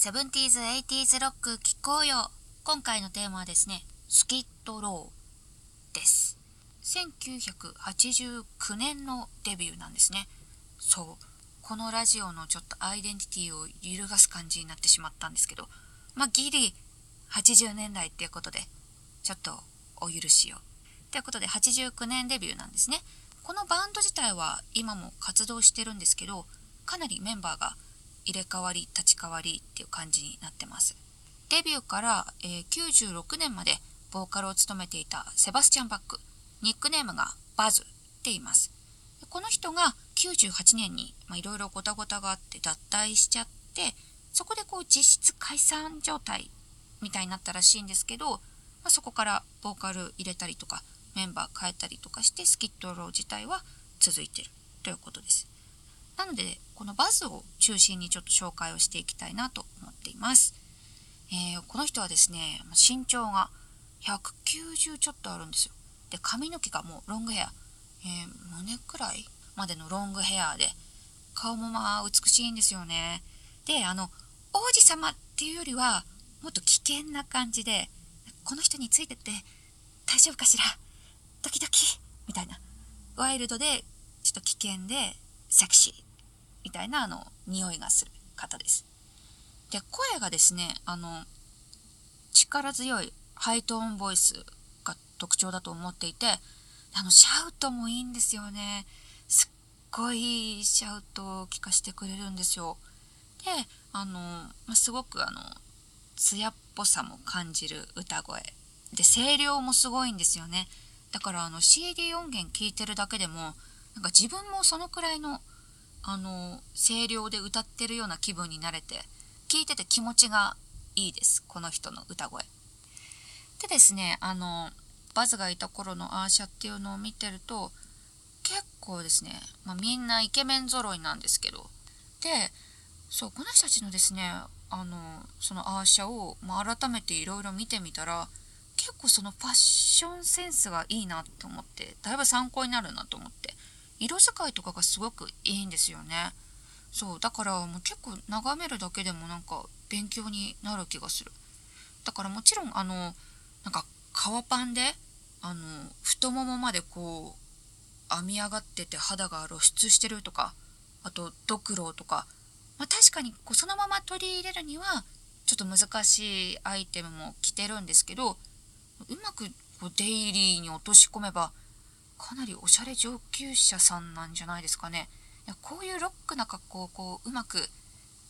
70s、80s ロック聴こうよ今回のテーマはですね、スキッドローです。1989年のデビューなんですね。そう。このラジオのちょっとアイデンティティを揺るがす感じになってしまったんですけど、まあ、ギリ80年代っていうことで、ちょっとお許しを。ということで、89年デビューなんですね。このバンド自体は今も活動してるんですけど、かなりメンバーが入れ替わり立ち替わりっていう感じになってます。デビューから、えー、96年までボーカルを務めていたセバスチャン・バック。ニックネームがバズって言います。この人が98年にいろいろごたごたがあって脱退しちゃってそこでこう実質解散状態みたいになったらしいんですけど、まあ、そこからボーカル入れたりとかメンバー変えたりとかしてスキットロー自体は続いてるということです。なのでこのバズを中心にちょっと紹介をしていきたいなと思っています。えー、この人はですね身長が190ちょっとあるんですよ。で髪の毛がもうロングヘア、えー、胸くらいまでのロングヘアで顔もまあ美しいんですよね。であの王子様っていうよりはもっと危険な感じでこの人についてって大丈夫かしら？ドキドキみたいなワイルドでちょっと危険でセクシーみたいなあの匂いがする方です。で声がですねあの力強いハイトーンボイスが特徴だと思っていてあのシャウトもいいんですよね。すっごいシャウトを聞かせてくれるんですよ。であの、ますごくあの艶っぽさも感じる歌声。で声量もすごいんですよね。だからあの CD 音源聴いてるだけでもなんか自分もそのくらいのあの声量で歌ってるような気分になれて聞いてて気持ちがいいですこの人の歌声。でですねあのバズがいた頃のアーシャっていうのを見てると結構ですね、まあ、みんなイケメン揃いなんですけどでそうこの人たちのですねあのそのアーシャを、まあ、改めていろいろ見てみたら結構そのファッションセンスがいいなって思ってだいぶ参考になるなと思って色使いとかがすごくいいんですよね。そうだからもう結構眺めるだけでもなんか勉強になる気がする。だからもちろんあのなんか革パンであの太ももまでこう編み上がってて肌が露出してるとかあとドクロとか、まあ、確かにこうそのまま取り入れるにはちょっと難しいアイテムも着てるんですけどうまくこうデイリーに落とし込めばかなりおしゃれ上級者さんなんじゃないですかね。こういうロックな格好をこううまく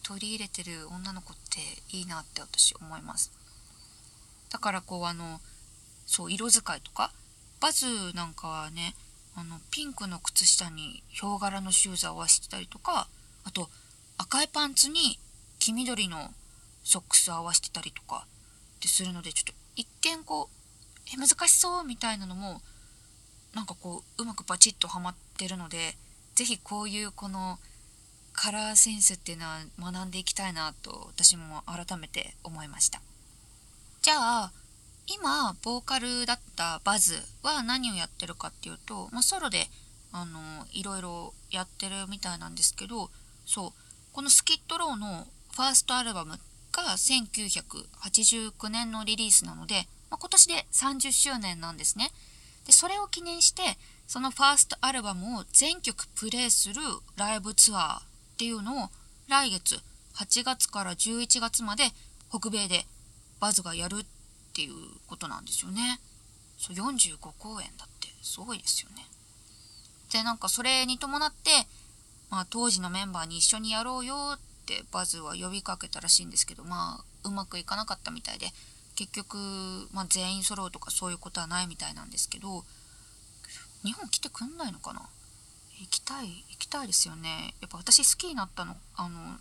取り入れてる女の子っていいなって私思います。だからこうあのそう色使いとかバズなんかはねあのピンクの靴下にヒョウ柄のシューズ合わせてたりとかあと赤いパンツに黄緑のソックス合わせてたりとかってするのでちょっと一見こうえ難しそうみたいなのもなんかこううまくバチッとはまってるので是非こういうこのカラーセンスっていうのは学んでいきたいなと私も改めて思いましたじゃあ今ボーカルだったバズは何をやってるかっていうと、まあ、ソロであのいろいろやってるみたいなんですけどそうこのスキットローのファーストアルバムが1989年のリリースなので、まあ、今年で30周年なんですね。でそれを記念してそのファーストアルバムを全曲プレイするライブツアーっていうのを来月8月から11月まで北米でバズがやるっていうことなんですよね。そう45公演だってすごいですよね。でなんかそれに伴って、まあ、当時のメンバーに一緒にやろうよってバズは呼びかけたらしいんですけどまあうまくいかなかったみたいで結局、まあ、全員揃うとかそういうことはないみたいなんですけど日本来てくんないのかな？行きたい行きたいですよねやっぱ私好きになったのあの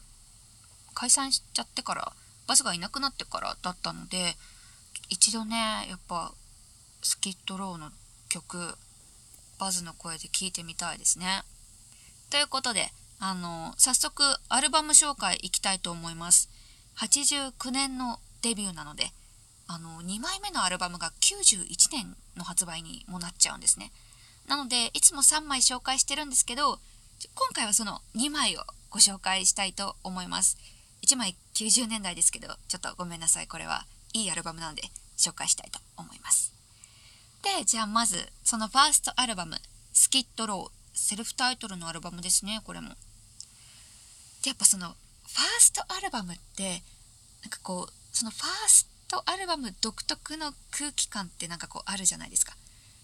解散しちゃってからバスがいなくなってからだったので一度ねやっぱスキットローの曲バズの声で聞いてみたいですね。ということであの早速アルバム紹介いきたいと思います。89年のデビューなのであの2枚目のアルバムが91年の発売にもなっちゃうんですね。なのでいつも3枚紹介してるんですけど今回はその2枚をご紹介したいと思います。1枚90年代ですけどちょっとごめんなさい。これはいいアルバムなので紹介したいと思います。でじゃあまずそのファーストアルバム「スキットロー」セルフタイトルのアルバムですねこれも。でやっぱそのファーストアルバムってなんかこうそのファーストアルバム独特の空気感ってなんかこうあるじゃないですか。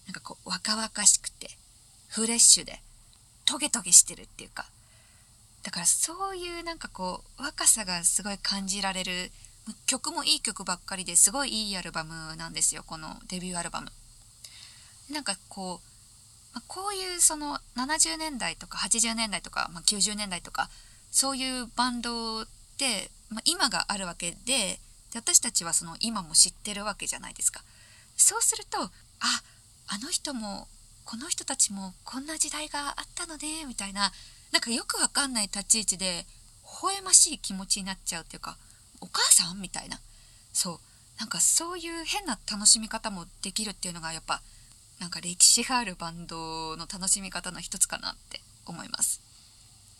なんかこう若々しくてフレッシュでトゲトゲしてるっていうか。だからそういうなんかこう若さがすごい感じられる曲もいい曲ばっかりですごいいいアルバムなんですよこのデビューアルバム。なんかこう、こういうその70年代とか80年代とか、まあ、90年代とかそういうバンドって、まあ、今があるわけでで私たちはその今も知ってるわけじゃないですか。そうするとああの人もこの人たちもこんな時代があったのねみたいななんかよくわかんない立ち位置で微笑ましい気持ちになっちゃうっていうかお母さんみたいな。そう。なんかそういう変な楽しみ方もできるっていうのがやっぱなんか歴史があるバンドの楽しみ方の一つかなって思います。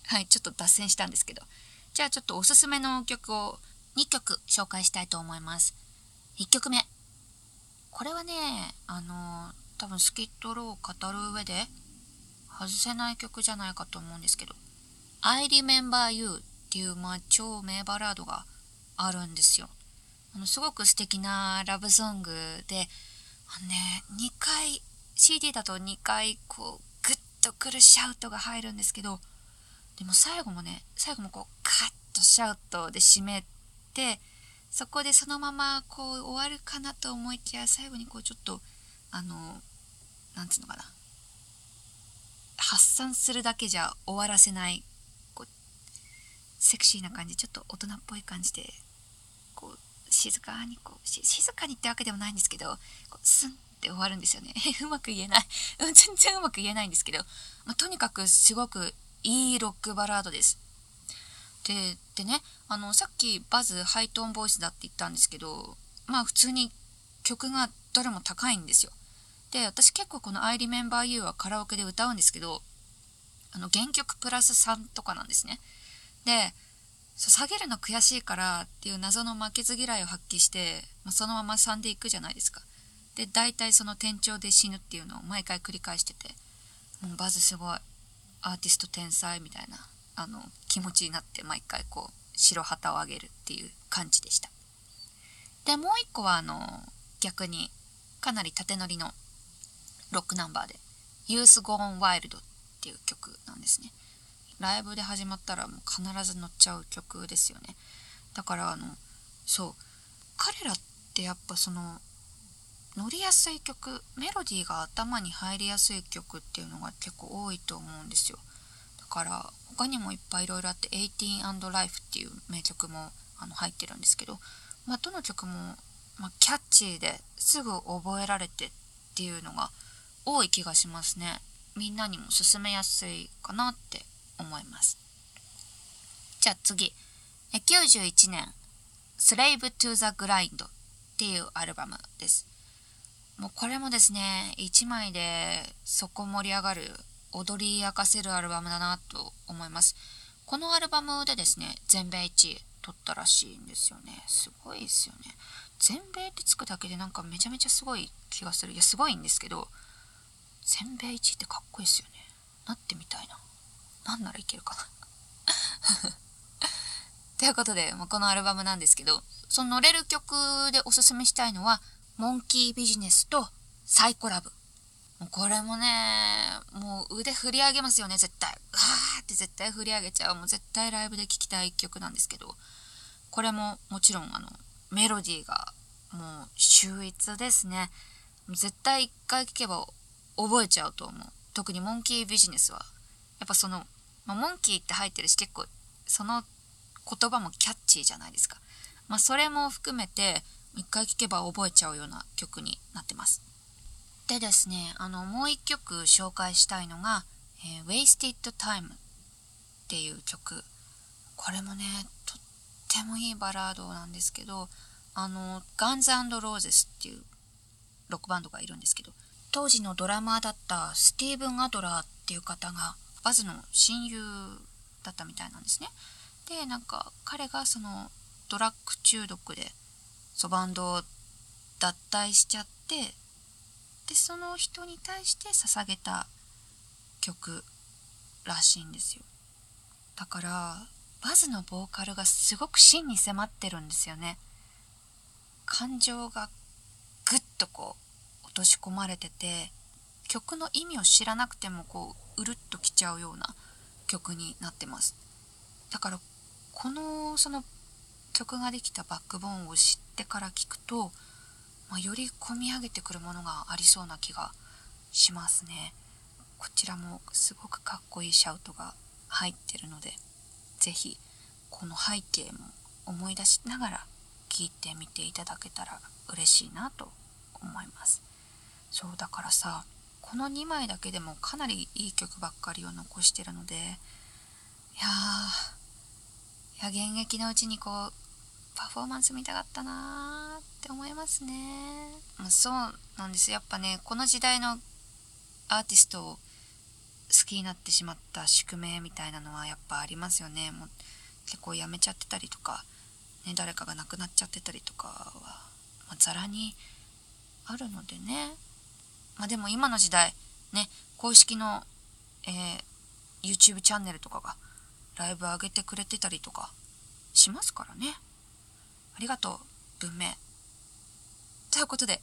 はいちょっと脱線したんですけど。じゃあちょっとおすすめの曲を2曲紹介したいと思います1曲目これはねあの多分スキットローを語る上で外せない曲じゃないかと思うんですけど「I Remember You」っていう、まあ、超名バラードがあるんですよ。あのすごく素敵なラブソングであのね2回 CD だと2回こうグッとくるシャウトが入るんですけどでも最後もね最後もこうカッとシャウトで締めてそこでそのままこう終わるかなと思いきや最後にこうちょっとあのなんつうのかな。発散するだけじゃ終わらせないこうセクシーな感じちょっと大人っぽい感じでこう静かにこう静かにってわけでもないんですけどこうスンって終わるんですよね。うまく言えない。全然うまく言えないんですけど、まあ、とにかくすごくいいロックバラードです。ででねあのさっきバズハイトーンボイスだって言ったんですけどまあ普通に曲がどれも高いんですよ。で私結構この「I Remember You」はカラオケで歌うんですけどあの原曲プラス3とかなんですね。で下げるの悔しいからっていう謎の負けず嫌いを発揮して、まあ、そのまま3でいくじゃないですか。で大体その転調で死ぬっていうのを毎回繰り返しててもうバズすごい。アーティスト天才みたいな。あの気持ちになって毎回こう白旗を上げるっていう感じでした。でもう一個はあの逆にかなり縦乗りのロックナンバーで「Youth Gone Wild」っていう曲なんですね。ライブで始まったらもう必ず乗っちゃう曲ですよね。だからあのそう彼らってやっぱその乗りやすい曲メロディーが頭に入りやすい曲っていうのが結構多いと思うんですよ。から他にもいっぱいいろいろあって「18&Life」っていう名曲もあの入ってるんですけど、まあ、どの曲も、まあ、キャッチーですぐ覚えられてっていうのが多い気がしますね。みんなにも勧めやすいかなって思います。じゃあ次。91年「Slave to the Grind」っていうアルバムです。もうこれもですね1枚でそこ盛り上がる踊り明かせるアルバムだなと思います。このアルバムでですね全米1位取ったらしいんですよね。すごいですよね。全米ってつくだけでなんかめちゃめちゃすごい気がする。いやすごいんですけど全米一ってかっこいいですよね。なってみたいな。なんならいけるかな。ということで、まあ、このアルバムなんですけどその乗れる曲でおすすめしたいのは「モンキービジネス」と「サイコラブ」もうこれもねもう腕振り上げますよね。絶対。わーって絶対振り上げちゃう。もう絶対ライブで聴きたい曲なんですけど。これももちろんあのメロディーがもう秀逸ですね。絶対一回聴けば覚えちゃうと思う。特にモンキービジネスは。やっぱその、まあ、モンキーって入ってるし結構その言葉もキャッチーじゃないですか、まあ、それも含めて一回聴けば覚えちゃうような曲になってます。でですねあのもう一曲紹介したいのが「えー、Wasted Time」っていう曲これもねとってもいいバラードなんですけどあのガンズローゼスっていうロックバンドがいるんですけど当時のドラマーだったスティーブン・アドラーっていう方がバズの親友だったみたいなんですね。でなんか彼がそのドラッグ中毒でそうバンドを脱退しちゃってでその人に対して捧げた曲らしいんですよ。だからバズのボーカルがすごく真に迫ってるんですよね。感情がぐっとこう落とし込まれてて曲の意味を知らなくてもこううるっときちゃうような曲になってます。だからこのその曲ができたバックボーンを知ってから聞くと、まあ、より込み上げてくるものがありそうな気がしますね。こちらもすごくかっこいいシャウトが入ってるので是非この背景も思い出しながら聞いてみていただけたら嬉しいなと思います。そうだからさこの2枚だけでもかなりいい曲ばっかりを残してるのでいやーいや現役のうちにこうパフォーマンス見たかったなーっって思いますね。そうなんですやっぱねこの時代のアーティストを好きになってしまった宿命みたいなのはやっぱありますよね。もう結構やめちゃってたりとかね、誰かが亡くなっちゃってたりとかは、まあ、ざらにあるのでね、まあ、でも今の時代ね公式の、えー、YouTube チャンネルとかがライブ上げてくれてたりとかしますからね。ありがとう文明。ということで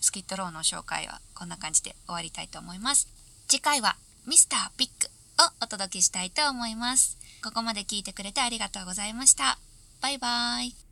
スキットローの紹介はこんな感じで終わりたいと思います。次回はミスターピックをお届けしたいと思います。ここまで聞いてくれてありがとうございました。バイバーイ。